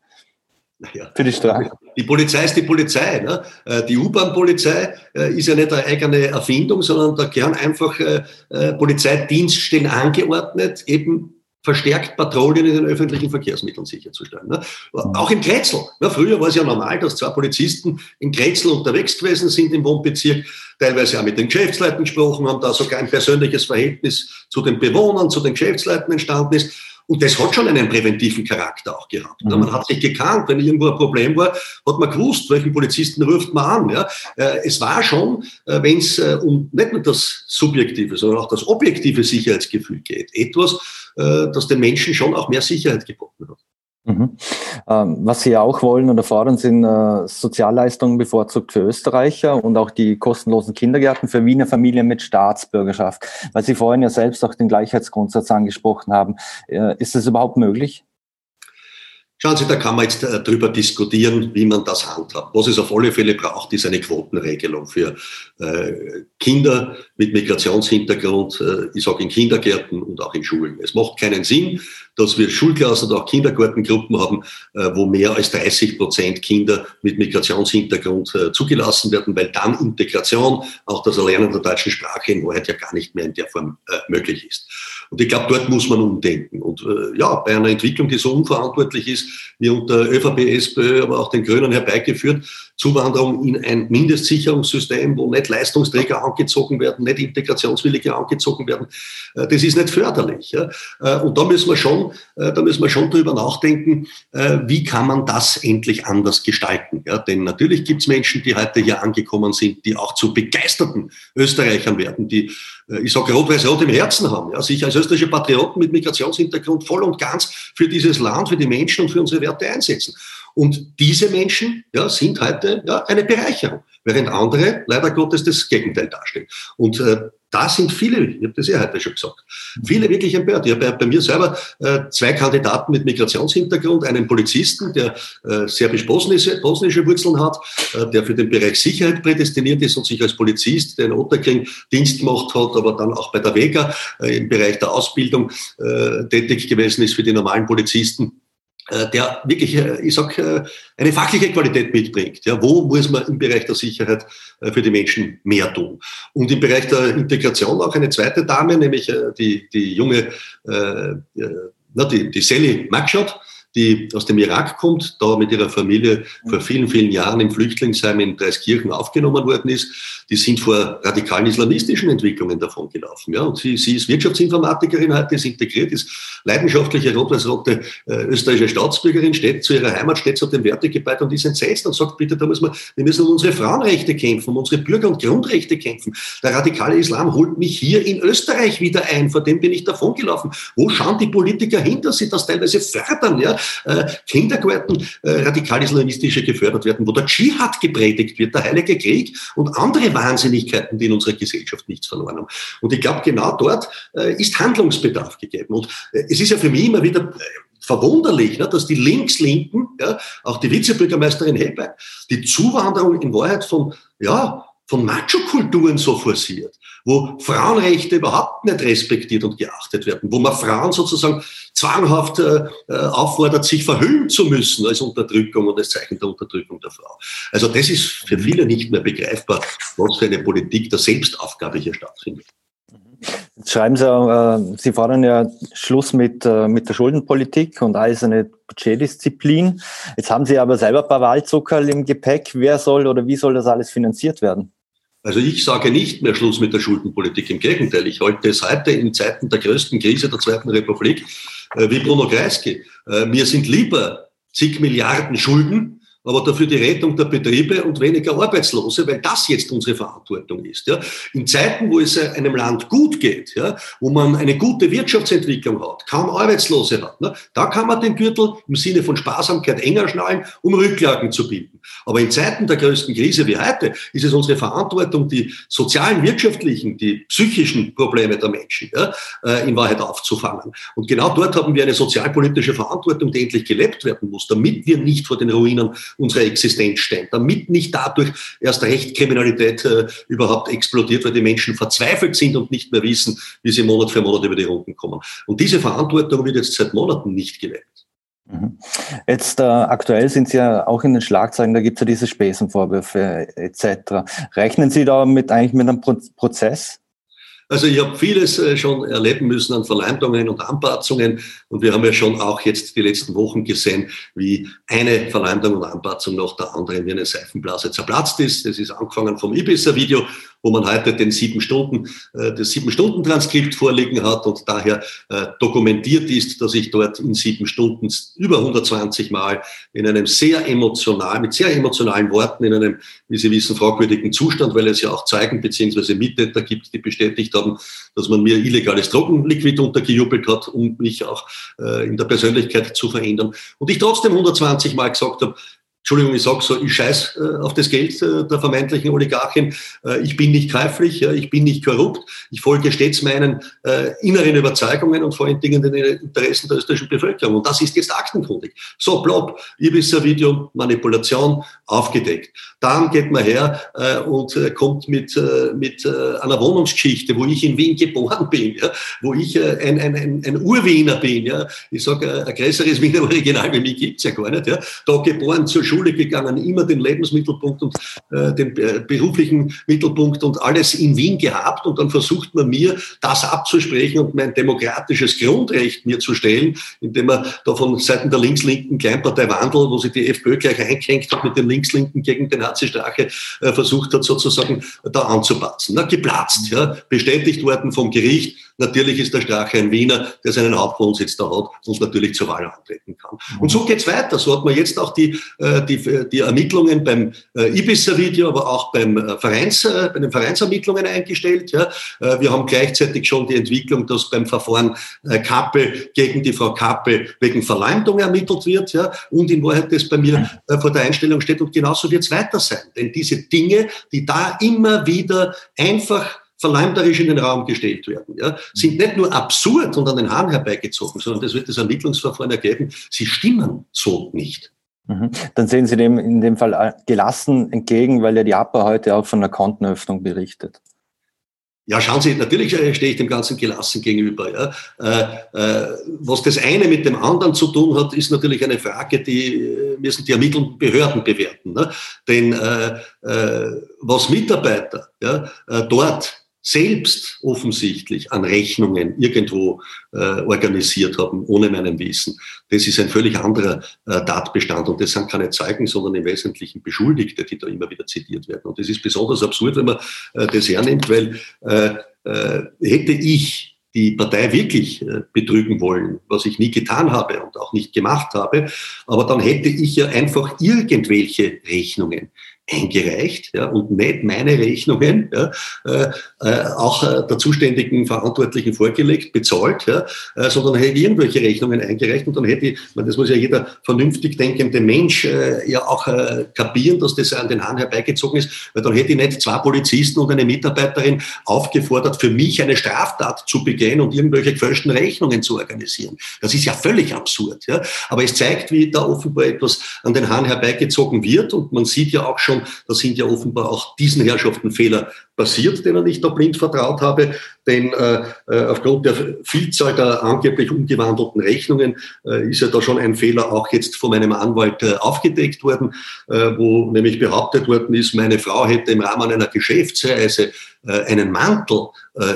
Ja. Für die Strafe. Die Polizei ist die Polizei. Ne? Äh, die U-Bahn-Polizei äh, ist ja nicht eine eigene Erfindung, sondern da gehören einfach äh, Polizeidienststellen angeordnet, eben verstärkt Patrouillen in den öffentlichen Verkehrsmitteln sicherzustellen. Ne? Mhm. Auch im Kretzel. Ne? Früher war es ja normal, dass zwei Polizisten in Kretzel unterwegs gewesen sind im Wohnbezirk, teilweise auch mit den Geschäftsleuten gesprochen haben, da sogar ein persönliches Verhältnis zu den Bewohnern, zu den Geschäftsleuten entstanden ist. Und das hat schon einen präventiven Charakter auch gehabt. Mhm. Man hat sich gekannt, wenn irgendwo ein Problem war, hat man gewusst, welchen Polizisten ruft man an. Ja. Äh, es war schon, äh, wenn es äh, um nicht nur das subjektive, sondern auch das objektive Sicherheitsgefühl geht, etwas, das den Menschen schon auch mehr Sicherheit geboten hat. Mhm. Ähm, was Sie auch wollen oder fordern, sind äh, Sozialleistungen bevorzugt für Österreicher und auch die kostenlosen Kindergärten für Wiener Familien mit Staatsbürgerschaft. Weil Sie vorhin ja selbst auch den Gleichheitsgrundsatz angesprochen haben. Äh, ist das überhaupt möglich? Schauen Sie, da kann man jetzt äh, drüber diskutieren, wie man das handhabt. Was es auf alle Fälle braucht, ist eine Quotenregelung für äh, Kinder mit Migrationshintergrund, äh, ich sage in Kindergärten und auch in Schulen. Es macht keinen Sinn, dass wir Schulklassen oder auch Kindergartengruppen haben, äh, wo mehr als 30 Prozent Kinder mit Migrationshintergrund äh, zugelassen werden, weil dann Integration, auch das Erlernen der deutschen Sprache in Wahrheit ja gar nicht mehr in der Form äh, möglich ist. Und ich glaube, dort muss man umdenken. Und ja, bei einer Entwicklung, die so unverantwortlich ist, wie unter ÖVP, SPÖ, aber auch den Grünen herbeigeführt, Zuwanderung in ein Mindestsicherungssystem, wo nicht Leistungsträger angezogen werden, nicht Integrationswillige angezogen werden, das ist nicht förderlich. Und da müssen wir schon äh, da müssen wir schon drüber nachdenken, äh, wie kann man das endlich anders gestalten. Ja, denn natürlich gibt es Menschen, die heute hier angekommen sind, die auch zu begeisterten Österreichern werden, die, äh, ich sage rot-weiß-rot im Herzen haben, ja, sich als österreichische Patrioten mit Migrationshintergrund voll und ganz für dieses Land, für die Menschen und für unsere Werte einsetzen. Und diese Menschen ja, sind heute ja, eine Bereicherung, während andere leider Gottes das Gegenteil darstellen. Und äh, da sind viele, ich habe das ja heute schon gesagt, viele wirklich empört. Ich habe bei, mir selber äh, zwei Kandidaten mit Migrationshintergrund, einen Polizisten, der äh, serbisch-bosnische bosnische Wurzeln hat, äh, der für den Bereich Sicherheit prädestiniert ist und sich als Polizist, der in Otterkring Dienst gemacht hat, aber dann auch bei der Vega äh, im Bereich der Ausbildung tätig gewesen ist für die normalen Polizisten der wirklich, äh, ich sag, äh, eine fachliche Qualität mitbringt. Ja, wo muss man im Bereich der Sicherheit für die Menschen mehr tun? Und im Bereich der Integration auch eine zweite Dame, nämlich die, die junge, äh, na, die, die Sally Magshot, die aus dem Irak kommt, da mit ihrer Familie vor vielen, vielen Jahren im Flüchtlingsheim in Dreiskirchen aufgenommen worden ist, die sind vor radikalen islamistischen Entwicklungen davon gelaufen. Ja, und sie, sie ist Wirtschaftsinformatikerin heute, ist integriert, ist leidenschaftliche rot-weiß-rote äh, österreichische Staatsbürgerin, steht zu ihrer Heimat, steht zu dem Wertegebäude und ist entsetzt und sagt, bitte, da müssen wir, wir müssen um unsere Frauenrechte kämpfen, um unsere Bürger- und Grundrechte kämpfen. Der radikale Islam holt mich hier in Österreich wieder ein, vor dem bin ich davon gelaufen. Wo schauen die Politiker hin, dass sie das teilweise fördern? Ja? Äh, Kindergärten äh, radikal-islamistische gefördert werden, wo der Dschihad gepredigt wird, der Heilige Krieg und andere Wahnsinnigkeiten, die in unserer Gesellschaft nichts verloren haben. Und ich glaube, genau dort äh, ist Handlungsbedarf gegeben. Und äh, es ist ja für mich immer wieder äh, verwunderlich, ne, dass die Linkslinken, ja, auch die Vizebürgermeisterin Hebein, die Zuwanderung in Wahrheit von, ja, von Macho-Kulturen so forciert, wo Frauenrechte überhaupt nicht respektiert und geachtet werden, wo man Frauen sozusagen zwanghaft äh, äh, auffordert, sich verhüllen zu müssen als Unterdrückung und als Zeichen der Unterdrückung der Frau. Also das ist für viele nicht mehr begreifbar, was für eine Politik der Selbstaufgabe hier stattfindet. Jetzt schreiben Sie, äh, Sie fordern ja Schluss mit, äh, mit der Schuldenpolitik und eiserne Budgetdisziplin. Jetzt haben Sie aber selber ein paar Wahlzucker im Gepäck. Wer soll oder wie soll das alles finanziert werden? Also ich sage nicht mehr Schluss mit der Schuldenpolitik. Im Gegenteil, ich halte es heute in Zeiten der größten Krise der Zweiten Republik äh, wie Bruno Kreisky. Äh, mir sind lieber zig Milliarden Schulden aber dafür die Rettung der Betriebe und weniger Arbeitslose, weil das jetzt unsere Verantwortung ist. Ja. In Zeiten, wo es einem Land gut geht, ja, wo man eine gute Wirtschaftsentwicklung hat, kaum Arbeitslose hat, ne, da kann man den Gürtel im Sinne von Sparsamkeit enger schnallen, um Rücklagen zu bieten. Aber in Zeiten der größten Krise wie heute ist es unsere Verantwortung, die sozialen, wirtschaftlichen, die psychischen Probleme der Menschen ja, äh, in Wahrheit aufzufangen. Und genau dort haben wir eine sozialpolitische Verantwortung, die endlich gelebt werden muss, damit wir nicht vor den Ruinen unsere Existenz stehen, damit nicht dadurch erst recht Kriminalität äh, überhaupt explodiert, weil die Menschen verzweifelt sind und nicht mehr wissen, wie sie Monat für Monat über die Runden kommen. Und diese Verantwortung wird jetzt seit Monaten nicht gelebt. Mhm. Jetzt äh, aktuell sind Sie ja auch in den Schlagzeilen, da gibt es ja diese Spesenvorwürfe etc. Rechnen Sie da mit eigentlich mit einem Pro Prozess? Also ich habe vieles äh, schon erleben müssen an Verleumdungen und Anpatzungen und wir haben ja schon auch jetzt die letzten Wochen gesehen, wie eine Verleumdung und Anpatzung nach der anderen wie eine Seifenblase zerplatzt ist. Das ist angefangen vom Ibiza-Video, wo man heute den sieben Stunden, äh, das sieben Stunden Transkript vorliegen hat und daher äh, dokumentiert ist, dass ich dort in sieben Stunden über 120 Mal in einem sehr emotional, mit sehr emotionalen Worten, in einem, wie Sie wissen, fragwürdigen Zustand, weil es ja auch Zeugen beziehungsweise Mittäter gibt, die bestätigt haben, dass man mir illegales Drogenliquid untergejubelt hat, um mich auch äh, in der Persönlichkeit zu verändern. Und ich trotzdem 120 Mal gesagt habe, Entschuldigung, ich sage so, ich scheiß äh, auf das Geld äh, der vermeintlichen Oligarchin. Äh, ich bin nicht käuflich, ja, ich bin nicht korrupt. Ich folge stets meinen äh, inneren Überzeugungen und vor allen Dingen den Interessen der österreichischen Bevölkerung. Und das ist jetzt aktenkundig. So, blob, Ibiza-Video, Manipulation, aufgedeckt. Dann geht man her äh, und äh, kommt mit, mit einer Wohnungsgeschichte, wo ich in Wien geboren bin, ja, wo ich ein, ein, ein, ein Urwiener bin. Ja. Ich sage, ein größeres Wiener Original wie mich gibt's ja gar nicht. Ja. Da geboren zur Schule gegangen, immer den Lebensmittelpunkt und äh, den äh, beruflichen Mittelpunkt und alles in Wien gehabt und dann versucht man mir das abzusprechen und mein demokratisches Grundrecht mir zu stellen, indem man da von Seiten der links-linken Kleinpartei Wandel, wo sich die FPÖ gleich eingehängt hat mit den Links-Linken gegen den Nazi-Strache, äh, versucht hat sozusagen da anzupatzen. Na, geplatzt, ja, bestätigt worden vom Gericht, Natürlich ist der Strache ein Wiener, der seinen Hauptwohnsitz da hat und natürlich zur Wahl antreten kann. Und so geht's weiter. So hat man jetzt auch die, äh, die, die Ermittlungen beim äh, Ibiza-Video, aber auch beim äh, Vereins, bei den Vereinsermittlungen eingestellt. Ja. Wir haben gleichzeitig schon die Entwicklung, dass beim Verfahren Kappe gegen die Frau Kappe wegen Verleumdung ermittelt wird. Ja. Und in Wahrheit das bei mir vor der Einstellung steht. Und genauso wird's weiter sein. Denn diese Dinge, die da immer wieder einfach verleumderisch in den Raum gestellt werden, ja, sind nicht nur absurd und an den Haaren herbeigezogen, sondern das wird das Ermittlungsverfahren ergeben, sie stimmen so nicht. Mhm. Dann sehen Sie dem in dem Fall gelassen entgegen, weil ja die APA heute auch von einer Kontenöffnung berichtet. Ja, schauen Sie, natürlich äh, stehe ich dem Ganzen gelassen gegenüber. Ja. Äh, äh, was das eine mit dem anderen zu tun hat, ist natürlich eine Frage, die äh, müssen die ermittelnden Behörden bewerten. Ne? Denn äh, äh, was Mitarbeiter ja, dort selbst offensichtlich an Rechnungen irgendwo äh, organisiert haben, ohne meinem Wissen. Das ist ein völlig anderer äh, Tatbestand und das sind keine Zeugen, sondern im Wesentlichen Beschuldigte, die da immer wieder zitiert werden. Und das ist besonders absurd, wenn man äh, das hernimmt, weil äh, äh, hätte ich die Partei wirklich äh, betrügen wollen, was ich nie getan habe und auch nicht gemacht habe. Aber dann hätte ich ja einfach irgendwelche Rechnungen eingereicht ja, und nicht meine Rechnungen ja, äh, äh, auch äh, der zuständigen Verantwortlichen vorgelegt, bezahlt, ja, äh, sondern hätte ich irgendwelche Rechnungen eingereicht und dann hätte ich, das muss ja jeder vernünftig denkende Mensch äh, ja auch äh, kapieren, dass das an den Hahn herbeigezogen ist, weil dann hätte ich nicht zwei Polizisten und eine Mitarbeiterin aufgefordert, für mich eine Straftat zu begehen und irgendwelche gefälschten Rechnungen zu organisieren. Das ist ja völlig absurd. Ja. Aber es zeigt, wie da offenbar etwas an den Hahn herbeigezogen wird und man sieht ja auch schon, schon, da sind ja offenbar auch diesen Herrschaften Fehler passiert, denen ich da blind vertraut habe. Denn äh, äh, aufgrund der Vielzahl der angeblich umgewandelten Rechnungen äh, ist ja da schon ein Fehler auch jetzt von meinem Anwalt äh, aufgedeckt worden, äh, wo nämlich behauptet worden ist, meine Frau hätte im Rahmen einer Geschäftsreise äh, einen Mantel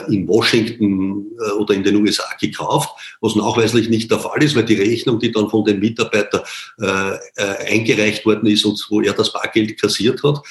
in Washington äh, oder in den USA gekauft, was nachweislich nicht der Fall ist, weil die Rechnung, die dann von dem Mitarbeiter eingereicht worden ist und wo er das Bargeld kassiert hat,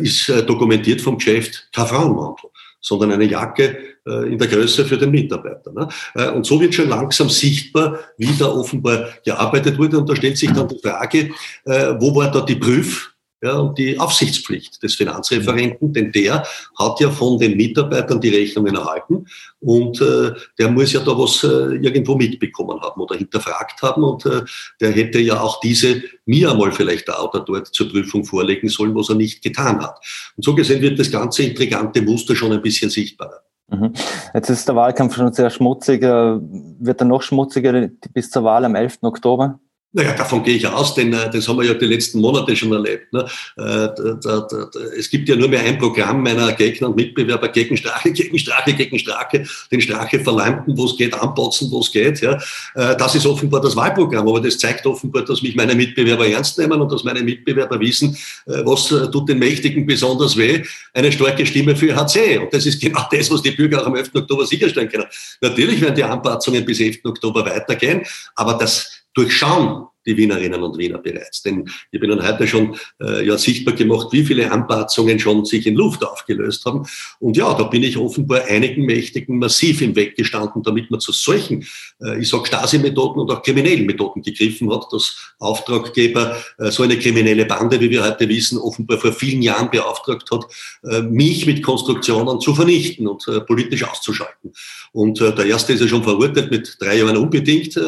ist dokumentiert vom Geschäft kein Frauenmantel sondern eine Jacke in der Größe für den Mitarbeiter. Ne? Und so wird schon langsam sichtbar, wie da offenbar gearbeitet wurde. Und da stellt sich dann die Frage, wo war da die Prüf- ja, und die Aufsichtspflicht des Finanzreferenten, denn der hat ja von den Mitarbeitern die Rechnungen erhalten und äh, der muss ja da was äh, irgendwo mitbekommen haben oder hinterfragt haben und äh, der hätte ja auch diese mir einmal vielleicht da oder dort zur Prüfung vorlegen sollen, was er nicht getan hat. Und so gesehen wird das ganze intrigante Muster schon ein bisschen sichtbarer. Mhm. Jetzt ist der Wahlkampf schon sehr schmutzig. Wird er noch schmutziger bis zur Wahl am 11. Oktober? Naja, davon gehe ich aus, denn äh, das haben wir ja die letzten Monate schon erlebt. Ne? Äh, da, da, da, es gibt ja nur mehr ein Programm meiner Gegner und Mitbewerber gegen Strache, gegen Strache, gegen Strache, den Strache verleumden, wo es geht, anpotzen, wo es geht. Ja? Äh, das ist offenbar das Wahlprogramm, aber das zeigt offenbar, dass mich meine Mitbewerber ernst nehmen und dass meine Mitbewerber wissen, äh, was äh, tut den Mächtigen besonders weh, eine starke Stimme für HC. Und das ist genau das, was die Bürger auch am 11. Oktober sicherstellen können. Natürlich werden die Anpassungen bis 11. Oktober weitergehen, aber das durchschauen die Wienerinnen und Wiener bereits. Denn ich bin dann heute schon äh, ja, sichtbar gemacht, wie viele Anpassungen schon sich in Luft aufgelöst haben. Und ja, da bin ich offenbar einigen Mächtigen massiv im Weg gestanden, damit man zu solchen, äh, ich sage Stasi-Methoden und auch kriminellen Methoden gegriffen hat, dass Auftraggeber äh, so eine kriminelle Bande, wie wir heute wissen, offenbar vor vielen Jahren beauftragt hat, äh, mich mit Konstruktionen zu vernichten und äh, politisch auszuschalten. Und äh, der erste ist ja schon verurteilt mit drei Jahren unbedingt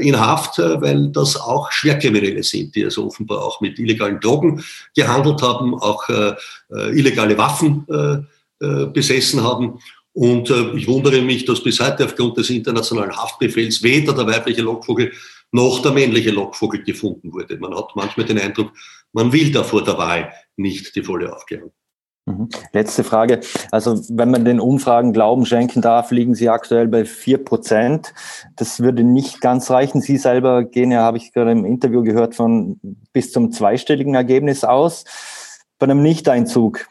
in Haft, weil das auch Schwerkriminelle sind, die also offenbar auch mit illegalen Drogen gehandelt haben, auch äh, äh, illegale Waffen äh, äh, besessen haben. Und äh, ich wundere mich, dass bis heute aufgrund des internationalen Haftbefehls weder der weibliche Lockvogel noch der männliche Lockvogel gefunden wurde. Man hat manchmal den Eindruck, man will da vor der Wahl nicht die volle Aufklärung. Mhm. Letzte Frage. Also wenn man den Umfragen Glauben schenken darf, liegen Sie aktuell bei vier Prozent. Das würde nicht ganz reichen. Sie selber gehen ja, habe ich gerade im Interview gehört, von bis zum zweistelligen Ergebnis aus. Bei einem Nichteinzug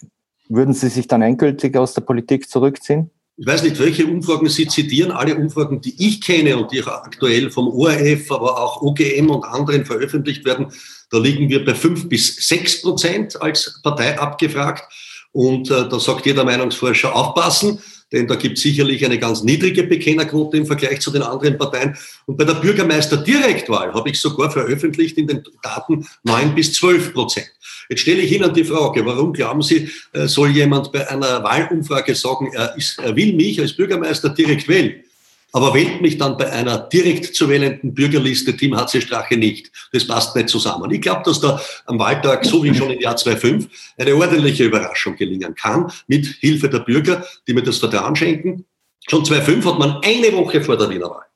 würden Sie sich dann endgültig aus der Politik zurückziehen? Ich weiß nicht, welche Umfragen Sie zitieren. Alle Umfragen, die ich kenne und die aktuell vom ORF, aber auch OGM und anderen veröffentlicht werden, da liegen wir bei fünf bis sechs Prozent als Partei abgefragt. Und äh, da sagt jeder Meinungsforscher, aufpassen, denn da gibt es sicherlich eine ganz niedrige Bekennerquote im Vergleich zu den anderen Parteien. Und bei der Bürgermeister-Direktwahl habe ich sogar veröffentlicht in den Daten neun bis zwölf Prozent. Jetzt stelle ich Ihnen die Frage, warum glauben Sie, äh, soll jemand bei einer Wahlumfrage sagen, er, ist, er will mich als Bürgermeister direkt wählen? Aber wählt mich dann bei einer direkt zu wählenden Bürgerliste Team HC Strache nicht. Das passt nicht zusammen. Ich glaube, dass da am Wahltag, so wie schon im Jahr 2005, eine ordentliche Überraschung gelingen kann, mit Hilfe der Bürger, die mir das Vertrauen schenken. Schon 2005 hat man eine Woche vor der Wiener Wahl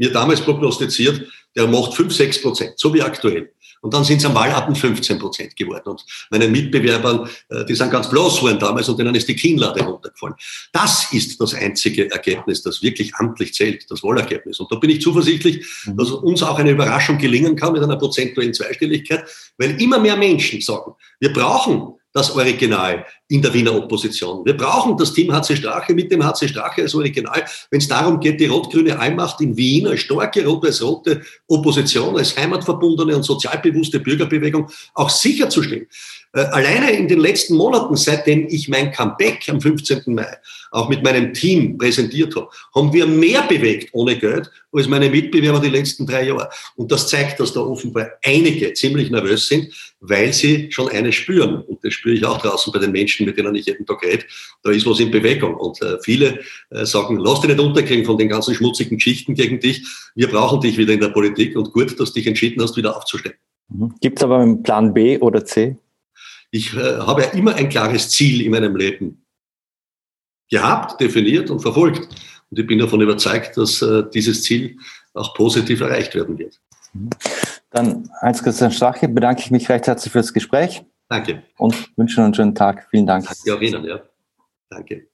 mir damals prognostiziert, der macht 5, 6 Prozent, so wie aktuell. Und dann sind es am Wahlabend 15 Prozent geworden. Und meinen Mitbewerbern, äh, die sind ganz bloß worden damals und denen ist die Kinnlade runtergefallen. Das ist das einzige Ergebnis, das wirklich amtlich zählt, das Wahlergebnis. Und da bin ich zuversichtlich, mhm. dass uns auch eine Überraschung gelingen kann mit einer prozentuellen Zweistelligkeit, weil immer mehr Menschen sagen, wir brauchen das Original in der Wiener Opposition. Wir brauchen das Team HC Strache mit dem HC Strache als Original, wenn es darum geht, die rot-grüne Allmacht in Wien als starke rot-weiß-rote Opposition, als heimatverbundene und sozialbewusste Bürgerbewegung auch sicherzustellen. Äh, alleine in den letzten Monaten, seitdem ich mein Comeback am 15. Mai auch mit meinem Team präsentiert habe, haben wir mehr bewegt ohne Geld als meine Mitbewerber die letzten drei Jahre. Und das zeigt, dass da offenbar einige ziemlich nervös sind, weil sie schon eines spüren. Und das spüre ich auch draußen bei den Menschen, mit denen ich jeden Tag rede. Da ist was in Bewegung. Und äh, viele äh, sagen, lass dich nicht unterkriegen von den ganzen schmutzigen Geschichten gegen dich. Wir brauchen dich wieder in der Politik und gut, dass du dich entschieden hast, wieder aufzustehen. Mhm. Gibt es aber einen Plan B oder C? Ich äh, habe ja immer ein klares Ziel in meinem Leben gehabt, definiert und verfolgt. Und ich bin davon überzeugt, dass äh, dieses Ziel auch positiv erreicht werden wird. Dann, Heinz-Christian Strache, bedanke ich mich recht herzlich für das Gespräch. Danke. Und wünsche noch einen schönen Tag. Vielen Dank. Danke auch Ihnen, ja. Danke.